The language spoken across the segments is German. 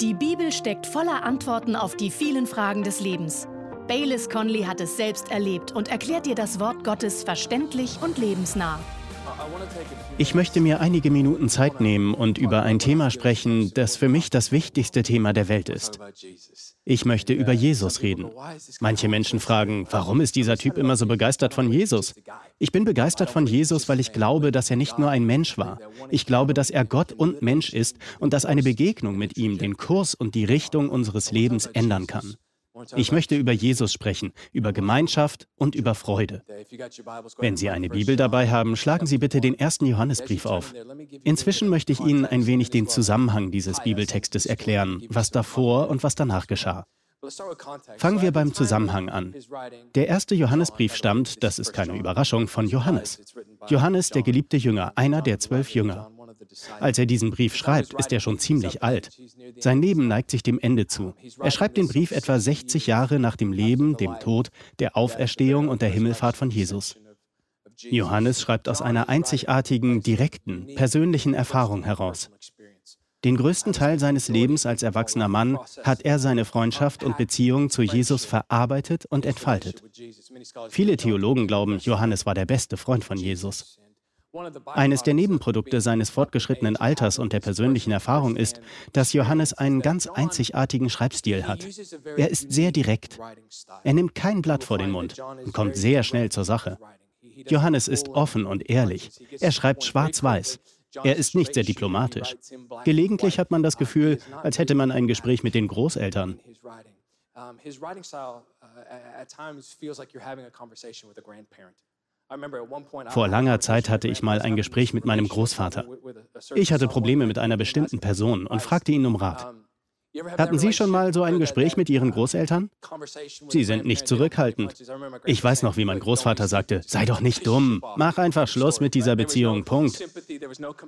Die Bibel steckt voller Antworten auf die vielen Fragen des Lebens. Baylis Conley hat es selbst erlebt und erklärt dir das Wort Gottes verständlich und lebensnah. Ich möchte mir einige Minuten Zeit nehmen und über ein Thema sprechen, das für mich das wichtigste Thema der Welt ist. Ich möchte über Jesus reden. Manche Menschen fragen, warum ist dieser Typ immer so begeistert von Jesus? Ich bin begeistert von Jesus, weil ich glaube, dass er nicht nur ein Mensch war. Ich glaube, dass er Gott und Mensch ist und dass eine Begegnung mit ihm den Kurs und die Richtung unseres Lebens ändern kann. Ich möchte über Jesus sprechen, über Gemeinschaft und über Freude. Wenn Sie eine Bibel dabei haben, schlagen Sie bitte den ersten Johannesbrief auf. Inzwischen möchte ich Ihnen ein wenig den Zusammenhang dieses Bibeltextes erklären, was davor und was danach geschah. Fangen wir beim Zusammenhang an. Der erste Johannesbrief stammt, das ist keine Überraschung, von Johannes. Johannes, der geliebte Jünger, einer der zwölf Jünger. Als er diesen Brief schreibt, ist er schon ziemlich alt. Sein Leben neigt sich dem Ende zu. Er schreibt den Brief etwa 60 Jahre nach dem Leben, dem Tod, der Auferstehung und der Himmelfahrt von Jesus. Johannes schreibt aus einer einzigartigen, direkten, persönlichen Erfahrung heraus. Den größten Teil seines Lebens als erwachsener Mann hat er seine Freundschaft und Beziehung zu Jesus verarbeitet und entfaltet. Viele Theologen glauben, Johannes war der beste Freund von Jesus. Eines der Nebenprodukte seines fortgeschrittenen Alters und der persönlichen Erfahrung ist, dass Johannes einen ganz einzigartigen Schreibstil hat. Er ist sehr direkt. Er nimmt kein Blatt vor den Mund und kommt sehr schnell zur Sache. Johannes ist offen und ehrlich. Er schreibt schwarz-weiß. Er ist nicht sehr diplomatisch. Gelegentlich hat man das Gefühl, als hätte man ein Gespräch mit den Großeltern. Vor langer Zeit hatte ich mal ein Gespräch mit meinem Großvater. Ich hatte Probleme mit einer bestimmten Person und fragte ihn um Rat. Hatten Sie schon mal so ein Gespräch mit Ihren Großeltern? Sie sind nicht zurückhaltend. Ich weiß noch, wie mein Großvater sagte, sei doch nicht dumm, mach einfach Schluss mit dieser Beziehung, Punkt.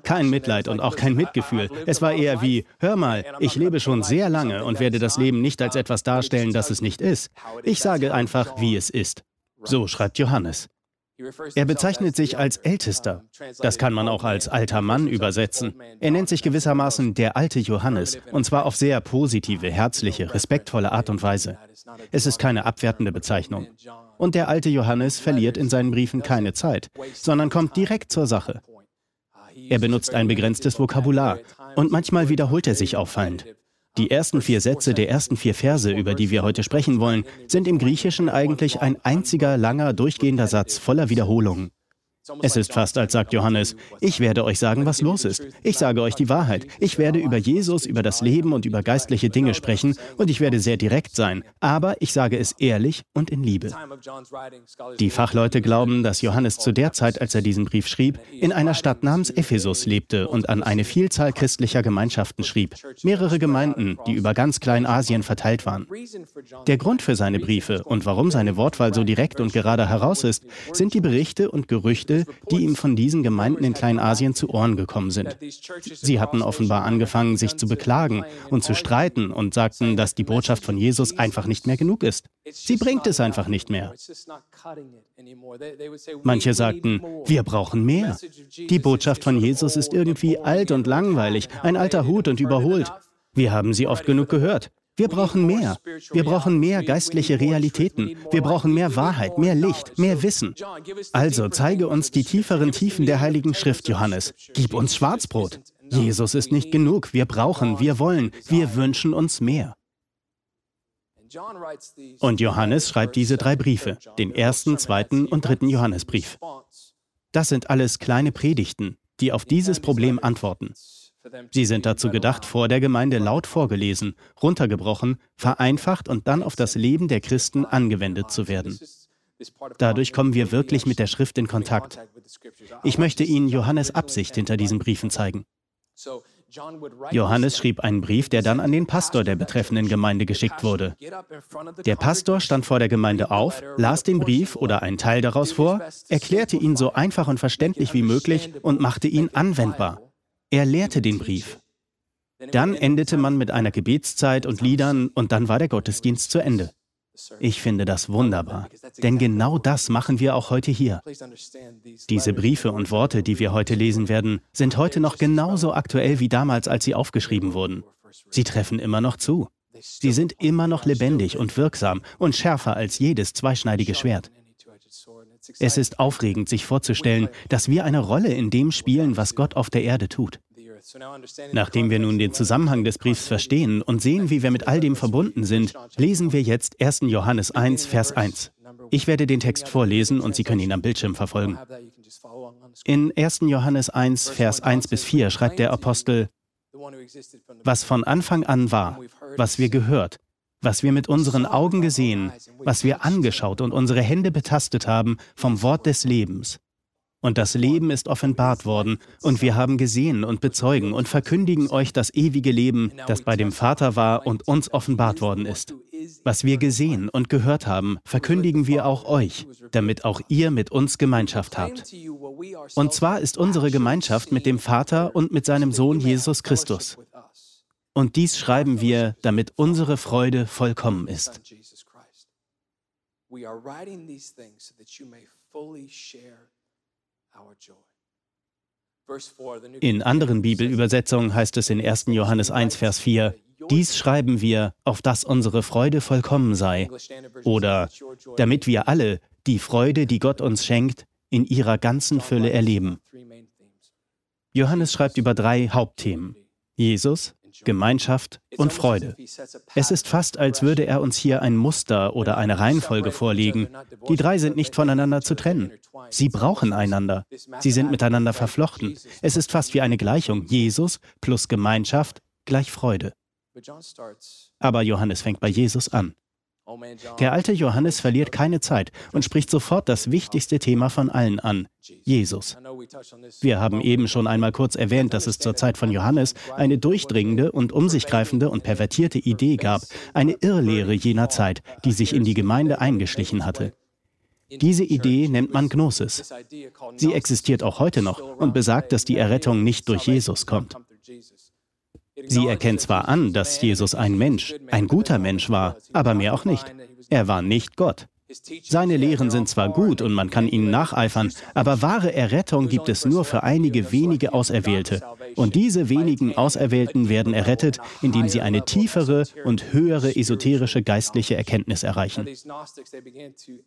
Kein Mitleid und auch kein Mitgefühl. Es war eher wie, hör mal, ich lebe schon sehr lange und werde das Leben nicht als etwas darstellen, das es nicht ist. Ich sage einfach, wie es ist. So schreibt Johannes. Er bezeichnet sich als Ältester. Das kann man auch als alter Mann übersetzen. Er nennt sich gewissermaßen der alte Johannes, und zwar auf sehr positive, herzliche, respektvolle Art und Weise. Es ist keine abwertende Bezeichnung. Und der alte Johannes verliert in seinen Briefen keine Zeit, sondern kommt direkt zur Sache. Er benutzt ein begrenztes Vokabular und manchmal wiederholt er sich auffallend. Die ersten vier Sätze der ersten vier Verse, über die wir heute sprechen wollen, sind im Griechischen eigentlich ein einziger langer, durchgehender Satz voller Wiederholungen. Es ist fast, als sagt Johannes, ich werde euch sagen, was los ist. Ich sage euch die Wahrheit. Ich werde über Jesus, über das Leben und über geistliche Dinge sprechen und ich werde sehr direkt sein. Aber ich sage es ehrlich und in Liebe. Die Fachleute glauben, dass Johannes zu der Zeit, als er diesen Brief schrieb, in einer Stadt namens Ephesus lebte und an eine Vielzahl christlicher Gemeinschaften schrieb. Mehrere Gemeinden, die über ganz Kleinasien verteilt waren. Der Grund für seine Briefe und warum seine Wortwahl so direkt und gerade heraus ist, sind die Berichte und Gerüchte, die ihm von diesen Gemeinden in Kleinasien zu Ohren gekommen sind. Sie hatten offenbar angefangen, sich zu beklagen und zu streiten und sagten, dass die Botschaft von Jesus einfach nicht mehr genug ist. Sie bringt es einfach nicht mehr. Manche sagten, wir brauchen mehr. Die Botschaft von Jesus ist irgendwie alt und langweilig, ein alter Hut und überholt. Wir haben sie oft genug gehört. Wir brauchen mehr. Wir brauchen mehr geistliche Realitäten. Wir brauchen mehr Wahrheit, mehr Licht, mehr Wissen. Also zeige uns die tieferen Tiefen der Heiligen Schrift, Johannes. Gib uns Schwarzbrot. Jesus ist nicht genug. Wir brauchen, wir wollen, wir wünschen uns mehr. Und Johannes schreibt diese drei Briefe, den ersten, zweiten und dritten Johannesbrief. Das sind alles kleine Predigten, die auf dieses Problem antworten. Sie sind dazu gedacht, vor der Gemeinde laut vorgelesen, runtergebrochen, vereinfacht und dann auf das Leben der Christen angewendet zu werden. Dadurch kommen wir wirklich mit der Schrift in Kontakt. Ich möchte Ihnen Johannes Absicht hinter diesen Briefen zeigen. Johannes schrieb einen Brief, der dann an den Pastor der betreffenden Gemeinde geschickt wurde. Der Pastor stand vor der Gemeinde auf, las den Brief oder einen Teil daraus vor, erklärte ihn so einfach und verständlich wie möglich und machte ihn anwendbar. Er lehrte den Brief. Dann endete man mit einer Gebetszeit und Liedern und dann war der Gottesdienst zu Ende. Ich finde das wunderbar, denn genau das machen wir auch heute hier. Diese Briefe und Worte, die wir heute lesen werden, sind heute noch genauso aktuell wie damals, als sie aufgeschrieben wurden. Sie treffen immer noch zu. Sie sind immer noch lebendig und wirksam und schärfer als jedes zweischneidige Schwert. Es ist aufregend, sich vorzustellen, dass wir eine Rolle in dem spielen, was Gott auf der Erde tut. Nachdem wir nun den Zusammenhang des Briefs verstehen und sehen, wie wir mit all dem verbunden sind, lesen wir jetzt 1. Johannes 1, Vers 1. Ich werde den Text vorlesen und Sie können ihn am Bildschirm verfolgen. In 1. Johannes 1, Vers 1 bis 4 schreibt der Apostel, was von Anfang an war, was wir gehört, was wir mit unseren Augen gesehen, was wir angeschaut und unsere Hände betastet haben vom Wort des Lebens. Und das Leben ist offenbart worden, und wir haben gesehen und bezeugen und verkündigen euch das ewige Leben, das bei dem Vater war und uns offenbart worden ist. Was wir gesehen und gehört haben, verkündigen wir auch euch, damit auch ihr mit uns Gemeinschaft habt. Und zwar ist unsere Gemeinschaft mit dem Vater und mit seinem Sohn Jesus Christus. Und dies schreiben wir, damit unsere Freude vollkommen ist. In anderen Bibelübersetzungen heißt es in 1. Johannes 1, Vers 4, dies schreiben wir, auf dass unsere Freude vollkommen sei. Oder damit wir alle die Freude, die Gott uns schenkt, in ihrer ganzen Fülle erleben. Johannes schreibt über drei Hauptthemen. Jesus, Gemeinschaft und Freude. Es ist fast, als würde er uns hier ein Muster oder eine Reihenfolge vorlegen. Die drei sind nicht voneinander zu trennen. Sie brauchen einander. Sie sind miteinander verflochten. Es ist fast wie eine Gleichung. Jesus plus Gemeinschaft gleich Freude. Aber Johannes fängt bei Jesus an. Der alte Johannes verliert keine Zeit und spricht sofort das wichtigste Thema von allen an, Jesus. Wir haben eben schon einmal kurz erwähnt, dass es zur Zeit von Johannes eine durchdringende und um sich greifende und pervertierte Idee gab, eine Irrlehre jener Zeit, die sich in die Gemeinde eingeschlichen hatte. Diese Idee nennt man Gnosis. Sie existiert auch heute noch und besagt, dass die Errettung nicht durch Jesus kommt. Sie erkennt zwar an, dass Jesus ein Mensch, ein guter Mensch war, aber mehr auch nicht. Er war nicht Gott. Seine Lehren sind zwar gut und man kann ihnen nacheifern, aber wahre Errettung gibt es nur für einige wenige Auserwählte. Und diese wenigen Auserwählten werden errettet, indem sie eine tiefere und höhere esoterische geistliche Erkenntnis erreichen.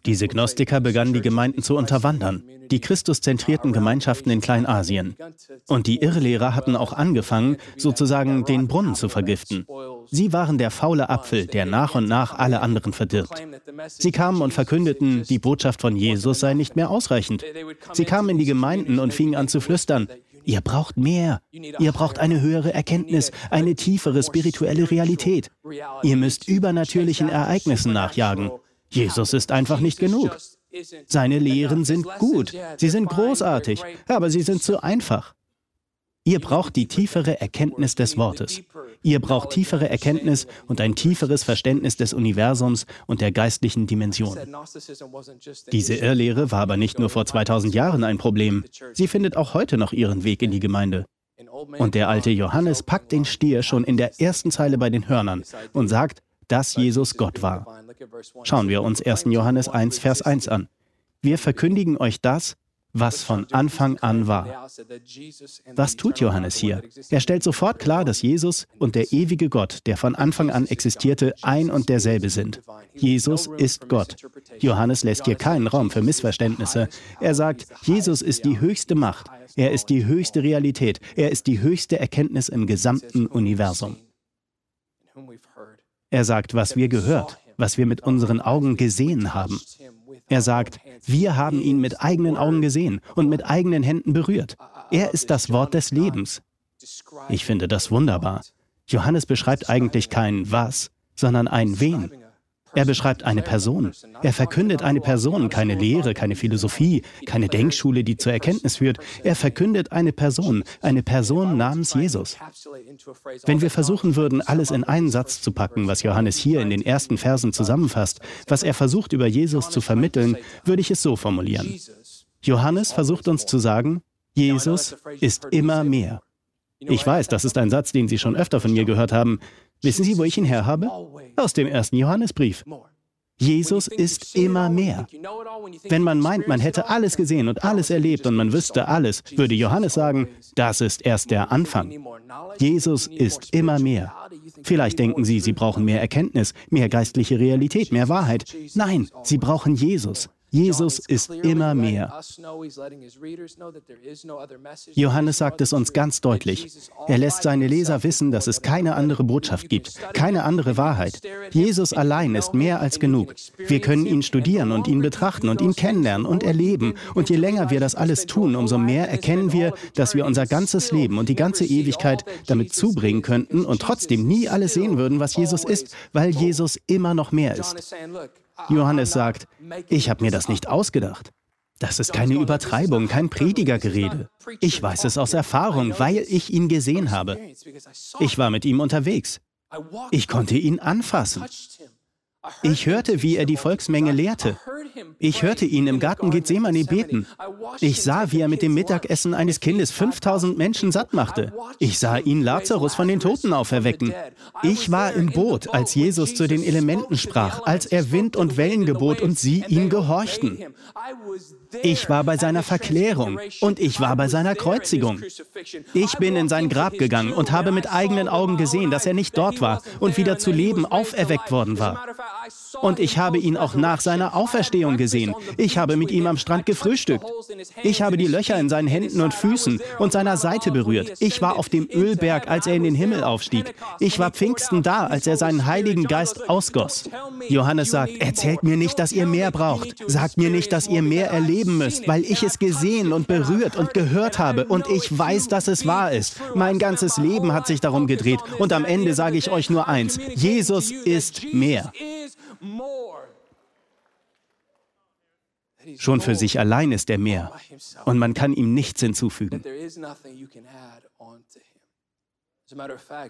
Diese Gnostiker begannen die Gemeinden zu unterwandern, die christuszentrierten Gemeinschaften in Kleinasien. Und die Irrlehrer hatten auch angefangen, sozusagen den Brunnen zu vergiften. Sie waren der faule Apfel, der nach und nach alle anderen verdirbt. Sie kamen und verkündeten, die Botschaft von Jesus sei nicht mehr ausreichend. Sie kamen in die Gemeinden und fingen an zu flüstern, ihr braucht mehr, ihr braucht eine höhere Erkenntnis, eine tiefere spirituelle Realität. Ihr müsst übernatürlichen Ereignissen nachjagen. Jesus ist einfach nicht genug. Seine Lehren sind gut, sie sind großartig, aber sie sind zu einfach. Ihr braucht die tiefere Erkenntnis des Wortes. Ihr braucht tiefere Erkenntnis und ein tieferes Verständnis des Universums und der geistlichen Dimension. Diese Irrlehre war aber nicht nur vor 2000 Jahren ein Problem. Sie findet auch heute noch ihren Weg in die Gemeinde. Und der alte Johannes packt den Stier schon in der ersten Zeile bei den Hörnern und sagt, dass Jesus Gott war. Schauen wir uns 1. Johannes 1, Vers 1 an. Wir verkündigen euch das, was von Anfang an war. Was tut Johannes hier? Er stellt sofort klar, dass Jesus und der ewige Gott, der von Anfang an existierte, ein und derselbe sind. Jesus ist Gott. Johannes lässt hier keinen Raum für Missverständnisse. Er sagt, Jesus ist die höchste Macht, er ist die höchste Realität, er ist die höchste Erkenntnis im gesamten Universum. Er sagt, was wir gehört, was wir mit unseren Augen gesehen haben. Er sagt, wir haben ihn mit eigenen Augen gesehen und mit eigenen Händen berührt. Er ist das Wort des Lebens. Ich finde das wunderbar. Johannes beschreibt eigentlich kein Was, sondern ein Wen. Er beschreibt eine Person. Er verkündet eine Person, keine Lehre, keine Philosophie, keine Denkschule, die zur Erkenntnis führt. Er verkündet eine Person, eine Person namens Jesus. Wenn wir versuchen würden, alles in einen Satz zu packen, was Johannes hier in den ersten Versen zusammenfasst, was er versucht über Jesus zu vermitteln, würde ich es so formulieren. Johannes versucht uns zu sagen, Jesus ist immer mehr. Ich weiß, das ist ein Satz, den Sie schon öfter von mir gehört haben. Wissen Sie, wo ich ihn herhabe? Aus dem ersten Johannesbrief. Jesus ist immer mehr. Wenn man meint, man hätte alles gesehen und alles erlebt und man wüsste alles, würde Johannes sagen, das ist erst der Anfang. Jesus ist immer mehr. Vielleicht denken Sie, Sie brauchen mehr Erkenntnis, mehr geistliche Realität, mehr Wahrheit. Nein, Sie brauchen Jesus. Jesus ist immer mehr. Johannes sagt es uns ganz deutlich. Er lässt seine Leser wissen, dass es keine andere Botschaft gibt, keine andere Wahrheit. Jesus allein ist mehr als genug. Wir können ihn studieren und ihn betrachten und ihn kennenlernen und erleben. Und je länger wir das alles tun, umso mehr erkennen wir, dass wir unser ganzes Leben und die ganze Ewigkeit damit zubringen könnten und trotzdem nie alles sehen würden, was Jesus ist, weil Jesus immer noch mehr ist. Johannes sagt, ich habe mir das nicht ausgedacht. Das ist keine Übertreibung, kein Predigergerede. Ich weiß es aus Erfahrung, weil ich ihn gesehen habe. Ich war mit ihm unterwegs. Ich konnte ihn anfassen. Ich hörte, wie er die Volksmenge lehrte. Ich hörte ihn im Garten Gethsemane beten. Ich sah, wie er mit dem Mittagessen eines Kindes 5000 Menschen satt machte. Ich sah ihn Lazarus von den Toten auferwecken. Ich war im Boot, als Jesus zu den Elementen sprach, als er Wind und Wellen gebot und sie ihm gehorchten. Ich war bei seiner Verklärung und ich war bei seiner Kreuzigung. Ich bin in sein Grab gegangen und habe mit eigenen Augen gesehen, dass er nicht dort war und wieder zu Leben auferweckt worden war. Und ich habe ihn auch nach seiner Auferstehung gesehen. Ich habe mit ihm am Strand gefrühstückt. Ich habe die Löcher in seinen Händen und Füßen und seiner Seite berührt. Ich war auf dem Ölberg, als er in den Himmel aufstieg. Ich war Pfingsten da, als er seinen Heiligen Geist ausgoss. Johannes sagt, erzählt mir nicht, dass ihr mehr braucht. Sagt mir nicht, dass ihr mehr erleben müsst, weil ich es gesehen und berührt und gehört habe und ich weiß, dass es wahr ist. Mein ganzes Leben hat sich darum gedreht und am Ende sage ich euch nur eins, Jesus ist mehr. Schon für sich allein ist er mehr und man kann ihm nichts hinzufügen.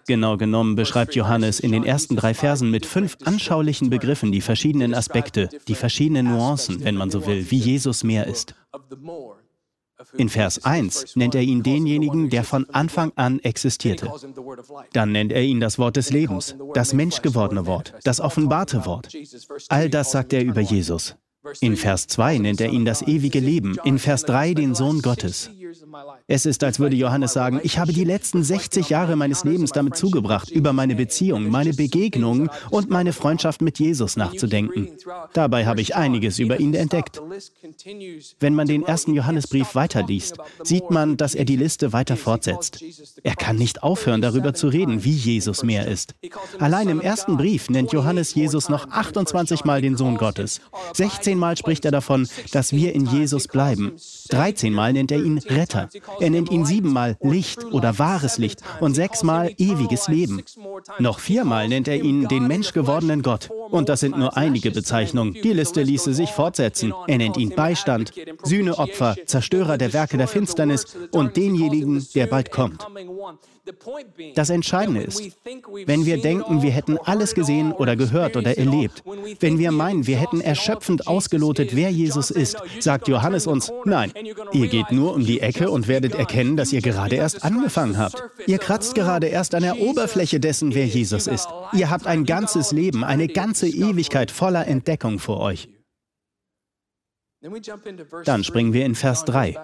Genau genommen beschreibt Johannes in den ersten drei Versen mit fünf anschaulichen Begriffen die verschiedenen Aspekte, die verschiedenen Nuancen, wenn man so will, wie Jesus mehr ist. In Vers 1 nennt er ihn denjenigen, der von Anfang an existierte. Dann nennt er ihn das Wort des Lebens, das menschgewordene Wort, das offenbarte Wort. All das sagt er über Jesus. In Vers 2 nennt er ihn das ewige Leben, in Vers 3 den Sohn Gottes. Es ist, als würde Johannes sagen, ich habe die letzten 60 Jahre meines Lebens damit zugebracht, über meine Beziehung, meine Begegnungen und meine Freundschaft mit Jesus nachzudenken. Dabei habe ich einiges über ihn entdeckt. Wenn man den ersten Johannesbrief weiterliest, sieht man, dass er die Liste weiter fortsetzt. Er kann nicht aufhören, darüber zu reden, wie Jesus mehr ist. Allein im ersten Brief nennt Johannes Jesus noch 28 Mal den Sohn Gottes. 16 Mal spricht er davon, dass wir in Jesus bleiben. 13 Mal nennt er ihn Retter. Er nennt ihn siebenmal Licht oder wahres Licht und sechsmal ewiges Leben. Noch viermal nennt er ihn den menschgewordenen Gott. Und das sind nur einige Bezeichnungen. Die Liste ließe sich fortsetzen. Er nennt ihn Beistand, Sühneopfer, Zerstörer der Werke der Finsternis und denjenigen, der bald kommt. Das Entscheidende ist, wenn wir denken, wir hätten alles gesehen oder gehört oder erlebt, wenn wir meinen, wir hätten erschöpfend ausgelotet, wer Jesus ist, sagt Johannes uns, nein, ihr geht nur um die Ecke und werdet erkennen, dass ihr gerade erst angefangen habt. Ihr kratzt gerade erst an der Oberfläche dessen, wer Jesus ist. Ihr habt ein ganzes Leben, eine ganze Ewigkeit voller Entdeckung vor euch. Dann springen wir in Vers 3.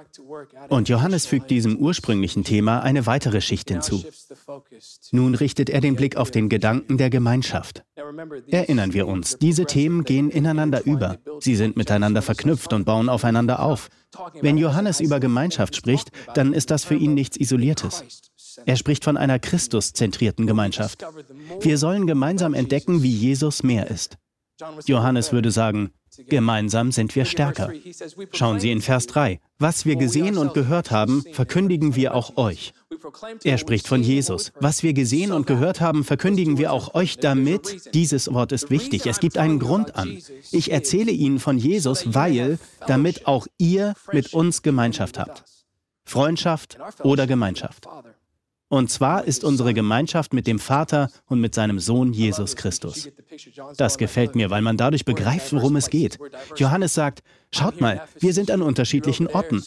Und Johannes fügt diesem ursprünglichen Thema eine weitere Schicht hinzu. Nun richtet er den Blick auf den Gedanken der Gemeinschaft. Erinnern wir uns, diese Themen gehen ineinander über. Sie sind miteinander verknüpft und bauen aufeinander auf. Wenn Johannes über Gemeinschaft spricht, dann ist das für ihn nichts Isoliertes. Er spricht von einer Christus-zentrierten Gemeinschaft. Wir sollen gemeinsam entdecken, wie Jesus mehr ist. Johannes würde sagen, gemeinsam sind wir stärker. Schauen Sie in Vers 3. Was wir gesehen und gehört haben, verkündigen wir auch euch. Er spricht von Jesus. Was wir gesehen und gehört haben, verkündigen wir auch euch damit. Dieses Wort ist wichtig. Es gibt einen Grund an. Ich erzähle Ihnen von Jesus, weil, damit auch ihr mit uns Gemeinschaft habt. Freundschaft oder Gemeinschaft. Und zwar ist unsere Gemeinschaft mit dem Vater und mit seinem Sohn Jesus Christus. Das gefällt mir, weil man dadurch begreift, worum es geht. Johannes sagt, schaut mal, wir sind an unterschiedlichen Orten.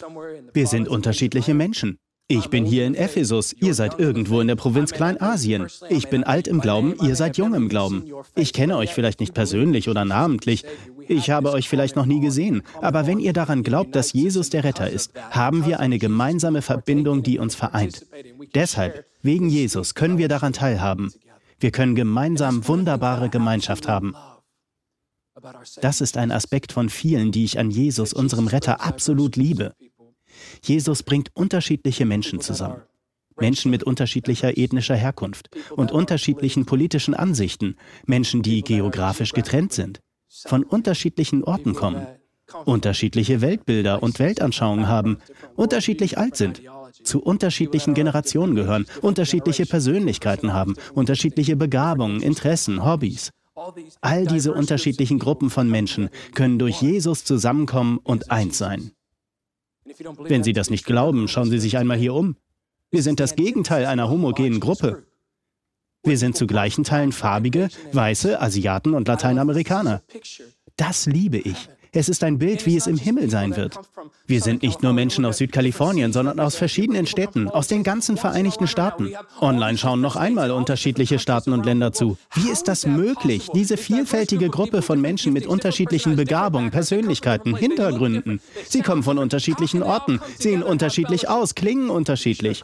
Wir sind unterschiedliche Menschen. Ich bin hier in Ephesus, ihr seid irgendwo in der Provinz Kleinasien. Ich bin alt im Glauben, ihr seid jung im Glauben. Ich kenne euch vielleicht nicht persönlich oder namentlich. Ich habe euch vielleicht noch nie gesehen. Aber wenn ihr daran glaubt, dass Jesus der Retter ist, haben wir eine gemeinsame Verbindung, die uns vereint. Deshalb, wegen Jesus, können wir daran teilhaben. Wir können gemeinsam wunderbare Gemeinschaft haben. Das ist ein Aspekt von vielen, die ich an Jesus, unserem Retter, absolut liebe. Jesus bringt unterschiedliche Menschen zusammen. Menschen mit unterschiedlicher ethnischer Herkunft und unterschiedlichen politischen Ansichten, Menschen, die geografisch getrennt sind, von unterschiedlichen Orten kommen, unterschiedliche Weltbilder und Weltanschauungen haben, unterschiedlich alt sind, zu unterschiedlichen Generationen gehören, unterschiedliche Persönlichkeiten haben, unterschiedliche Begabungen, Interessen, Hobbys. All diese unterschiedlichen Gruppen von Menschen können durch Jesus zusammenkommen und eins sein. Wenn Sie das nicht glauben, schauen Sie sich einmal hier um. Wir sind das Gegenteil einer homogenen Gruppe. Wir sind zu gleichen Teilen farbige, weiße, Asiaten und Lateinamerikaner. Das liebe ich. Es ist ein Bild, wie es im Himmel sein wird. Wir sind nicht nur Menschen aus Südkalifornien, sondern aus verschiedenen Städten, aus den ganzen Vereinigten Staaten. Online schauen noch einmal unterschiedliche Staaten und Länder zu. Wie ist das möglich, diese vielfältige Gruppe von Menschen mit unterschiedlichen Begabungen, Persönlichkeiten, Hintergründen? Sie kommen von unterschiedlichen Orten, sehen unterschiedlich aus, klingen unterschiedlich.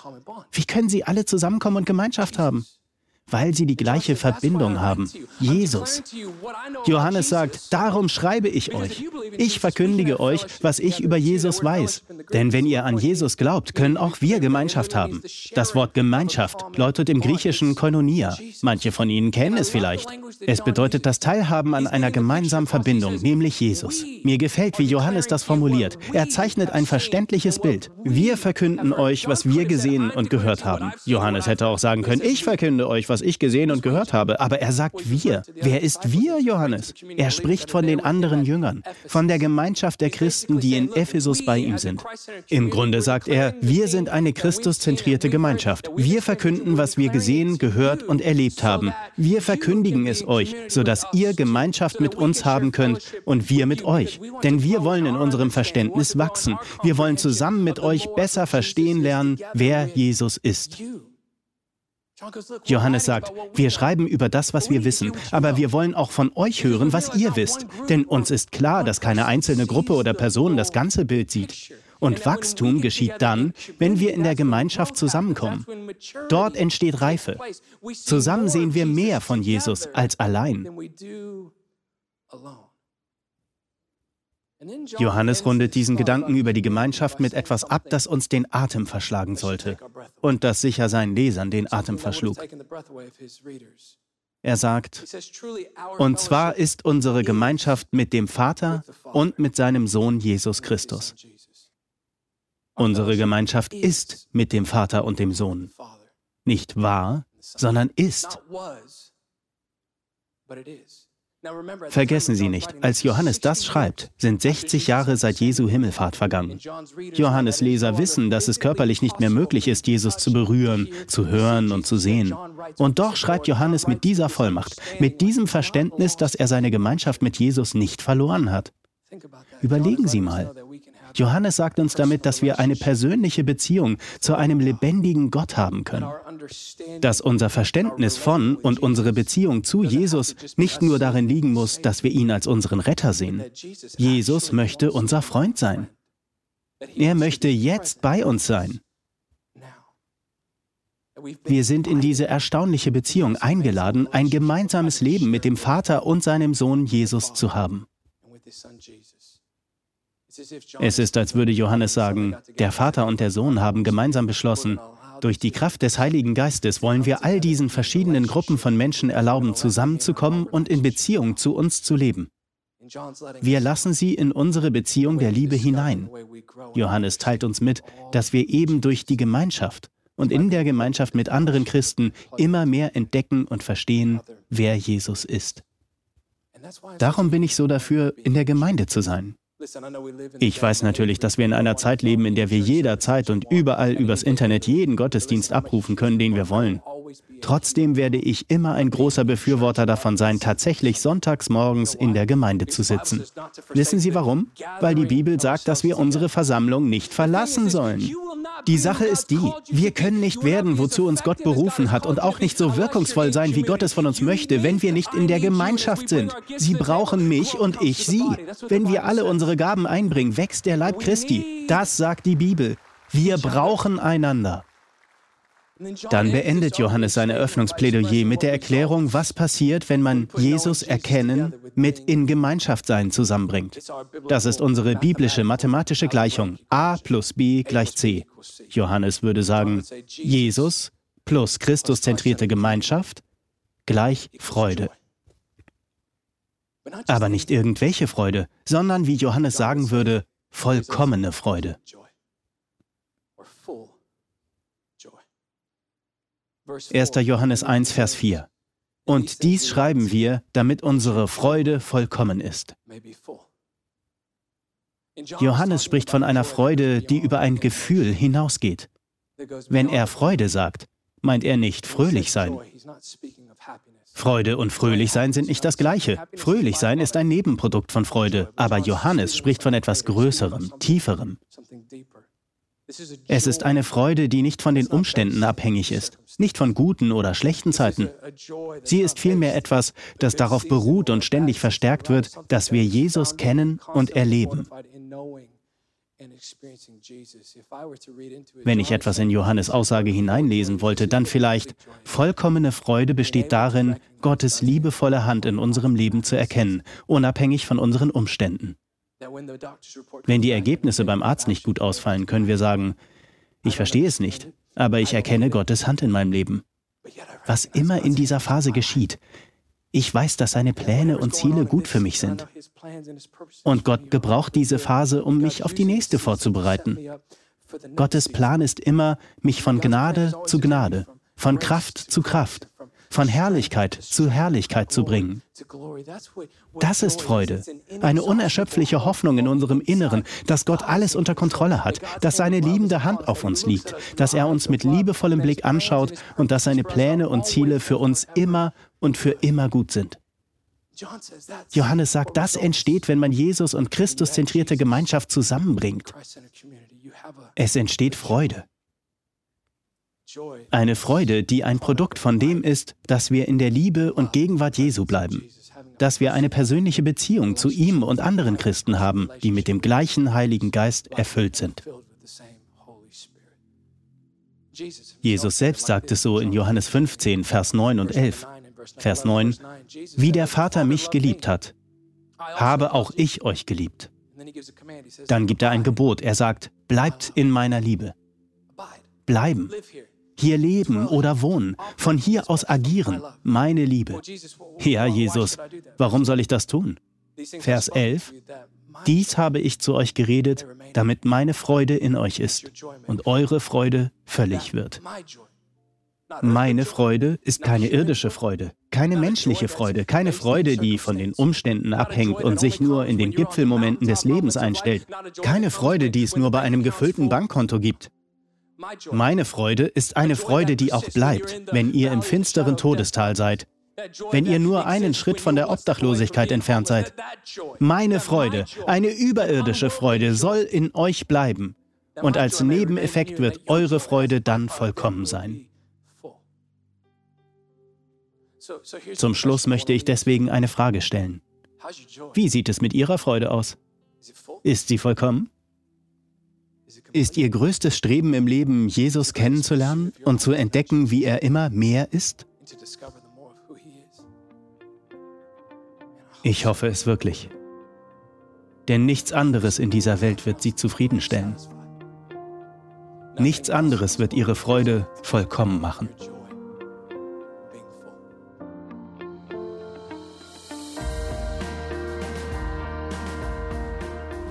Wie können sie alle zusammenkommen und Gemeinschaft haben? Weil sie die gleiche Verbindung haben. Jesus. Johannes sagt, darum schreibe ich euch. Ich verkündige euch, was ich über Jesus weiß. Denn wenn ihr an Jesus glaubt, können auch wir Gemeinschaft haben. Das Wort Gemeinschaft lautet im Griechischen Koinonia. Manche von Ihnen kennen es vielleicht. Es bedeutet das Teilhaben an einer gemeinsamen Verbindung, nämlich Jesus. Mir gefällt, wie Johannes das formuliert. Er zeichnet ein verständliches Bild. Wir verkünden euch, was wir gesehen und gehört haben. Johannes hätte auch sagen können, ich verkünde euch, was was ich gesehen und gehört habe. Aber er sagt wir. Wer ist wir, Johannes? Er spricht von den anderen Jüngern, von der Gemeinschaft der Christen, die in Ephesus bei ihm sind. Im Grunde sagt er, wir sind eine Christuszentrierte Gemeinschaft. Wir verkünden, was wir gesehen, gehört und erlebt haben. Wir verkündigen es euch, sodass ihr Gemeinschaft mit uns haben könnt und wir mit euch. Denn wir wollen in unserem Verständnis wachsen. Wir wollen zusammen mit euch besser verstehen lernen, wer Jesus ist. Johannes sagt, wir schreiben über das, was wir wissen, aber wir wollen auch von euch hören, was ihr wisst. Denn uns ist klar, dass keine einzelne Gruppe oder Person das ganze Bild sieht. Und Wachstum geschieht dann, wenn wir in der Gemeinschaft zusammenkommen. Dort entsteht Reife. Zusammen sehen wir mehr von Jesus als allein. Johannes rundet diesen Gedanken über die Gemeinschaft mit etwas ab, das uns den Atem verschlagen sollte und das sicher seinen Lesern den Atem verschlug. Er sagt, und zwar ist unsere Gemeinschaft mit dem Vater und mit seinem Sohn Jesus Christus. Unsere Gemeinschaft ist mit dem Vater und dem Sohn. Nicht wahr, sondern ist. Vergessen Sie nicht, als Johannes das schreibt, sind 60 Jahre seit Jesu Himmelfahrt vergangen. Johannes Leser wissen, dass es körperlich nicht mehr möglich ist, Jesus zu berühren, zu hören und zu sehen. Und doch schreibt Johannes mit dieser Vollmacht, mit diesem Verständnis, dass er seine Gemeinschaft mit Jesus nicht verloren hat. Überlegen Sie mal. Johannes sagt uns damit, dass wir eine persönliche Beziehung zu einem lebendigen Gott haben können. Dass unser Verständnis von und unsere Beziehung zu Jesus nicht nur darin liegen muss, dass wir ihn als unseren Retter sehen. Jesus möchte unser Freund sein. Er möchte jetzt bei uns sein. Wir sind in diese erstaunliche Beziehung eingeladen, ein gemeinsames Leben mit dem Vater und seinem Sohn Jesus zu haben. Es ist, als würde Johannes sagen, der Vater und der Sohn haben gemeinsam beschlossen, durch die Kraft des Heiligen Geistes wollen wir all diesen verschiedenen Gruppen von Menschen erlauben, zusammenzukommen und in Beziehung zu uns zu leben. Wir lassen sie in unsere Beziehung der Liebe hinein. Johannes teilt uns mit, dass wir eben durch die Gemeinschaft und in der Gemeinschaft mit anderen Christen immer mehr entdecken und verstehen, wer Jesus ist. Darum bin ich so dafür, in der Gemeinde zu sein. Ich weiß natürlich, dass wir in einer Zeit leben, in der wir jederzeit und überall übers Internet jeden Gottesdienst abrufen können, den wir wollen. Trotzdem werde ich immer ein großer Befürworter davon sein, tatsächlich sonntags morgens in der Gemeinde zu sitzen. Wissen Sie warum? Weil die Bibel sagt, dass wir unsere Versammlung nicht verlassen sollen. Die Sache ist die, wir können nicht werden, wozu uns Gott berufen hat und auch nicht so wirkungsvoll sein, wie Gott es von uns möchte, wenn wir nicht in der Gemeinschaft sind. Sie brauchen mich und ich sie. Wenn wir alle unsere Gaben einbringen, wächst der Leib Christi. Das sagt die Bibel. Wir brauchen einander. Dann beendet Johannes sein Eröffnungsplädoyer mit der Erklärung, was passiert, wenn man Jesus erkennen mit in Gemeinschaft sein zusammenbringt. Das ist unsere biblische mathematische Gleichung. A plus B gleich C. Johannes würde sagen, Jesus plus Christuszentrierte Gemeinschaft gleich Freude. Aber nicht irgendwelche Freude, sondern wie Johannes sagen würde, vollkommene Freude. 1. Johannes 1, Vers 4. Und dies schreiben wir, damit unsere Freude vollkommen ist. Johannes spricht von einer Freude, die über ein Gefühl hinausgeht. Wenn er Freude sagt, meint er nicht fröhlich sein. Freude und fröhlich sein sind nicht das gleiche. Fröhlich sein ist ein Nebenprodukt von Freude, aber Johannes spricht von etwas Größerem, Tieferem. Es ist eine Freude, die nicht von den Umständen abhängig ist, nicht von guten oder schlechten Zeiten. Sie ist vielmehr etwas, das darauf beruht und ständig verstärkt wird, dass wir Jesus kennen und erleben. Wenn ich etwas in Johannes Aussage hineinlesen wollte, dann vielleicht, vollkommene Freude besteht darin, Gottes liebevolle Hand in unserem Leben zu erkennen, unabhängig von unseren Umständen. Wenn die Ergebnisse beim Arzt nicht gut ausfallen, können wir sagen, ich verstehe es nicht, aber ich erkenne Gottes Hand in meinem Leben. Was immer in dieser Phase geschieht, ich weiß, dass seine Pläne und Ziele gut für mich sind. Und Gott gebraucht diese Phase, um mich auf die nächste vorzubereiten. Gottes Plan ist immer, mich von Gnade zu Gnade, von Kraft zu Kraft, von Herrlichkeit zu Herrlichkeit zu bringen. Das ist Freude, eine unerschöpfliche Hoffnung in unserem Inneren, dass Gott alles unter Kontrolle hat, dass seine liebende Hand auf uns liegt, dass er uns mit liebevollem Blick anschaut und dass seine Pläne und Ziele für uns immer und für immer gut sind. Johannes sagt, das entsteht, wenn man Jesus und Christus zentrierte Gemeinschaft zusammenbringt. Es entsteht Freude. Eine Freude, die ein Produkt von dem ist, dass wir in der Liebe und Gegenwart Jesu bleiben. Dass wir eine persönliche Beziehung zu ihm und anderen Christen haben, die mit dem gleichen Heiligen Geist erfüllt sind. Jesus selbst sagt es so in Johannes 15, Vers 9 und 11. Vers 9, wie der Vater mich geliebt hat, habe auch ich euch geliebt. Dann gibt er ein Gebot. Er sagt, bleibt in meiner Liebe. Bleiben hier leben oder wohnen, von hier aus agieren, meine Liebe. Ja, Jesus, warum soll ich das tun? Vers 11. Dies habe ich zu euch geredet, damit meine Freude in euch ist und eure Freude völlig wird. Meine Freude ist keine irdische Freude, keine menschliche Freude, keine Freude, die von den Umständen abhängt und sich nur in den Gipfelmomenten des Lebens einstellt, keine Freude, die es nur bei einem gefüllten Bankkonto gibt. Meine Freude ist eine Freude, die auch bleibt, wenn ihr im finsteren Todestal seid, wenn ihr nur einen Schritt von der Obdachlosigkeit entfernt seid. Meine Freude, eine überirdische Freude, soll in euch bleiben. Und als Nebeneffekt wird eure Freude dann vollkommen sein. Zum Schluss möchte ich deswegen eine Frage stellen. Wie sieht es mit Ihrer Freude aus? Ist sie vollkommen? Ist Ihr größtes Streben im Leben, Jesus kennenzulernen und zu entdecken, wie er immer mehr ist? Ich hoffe es wirklich. Denn nichts anderes in dieser Welt wird Sie zufriedenstellen. Nichts anderes wird Ihre Freude vollkommen machen.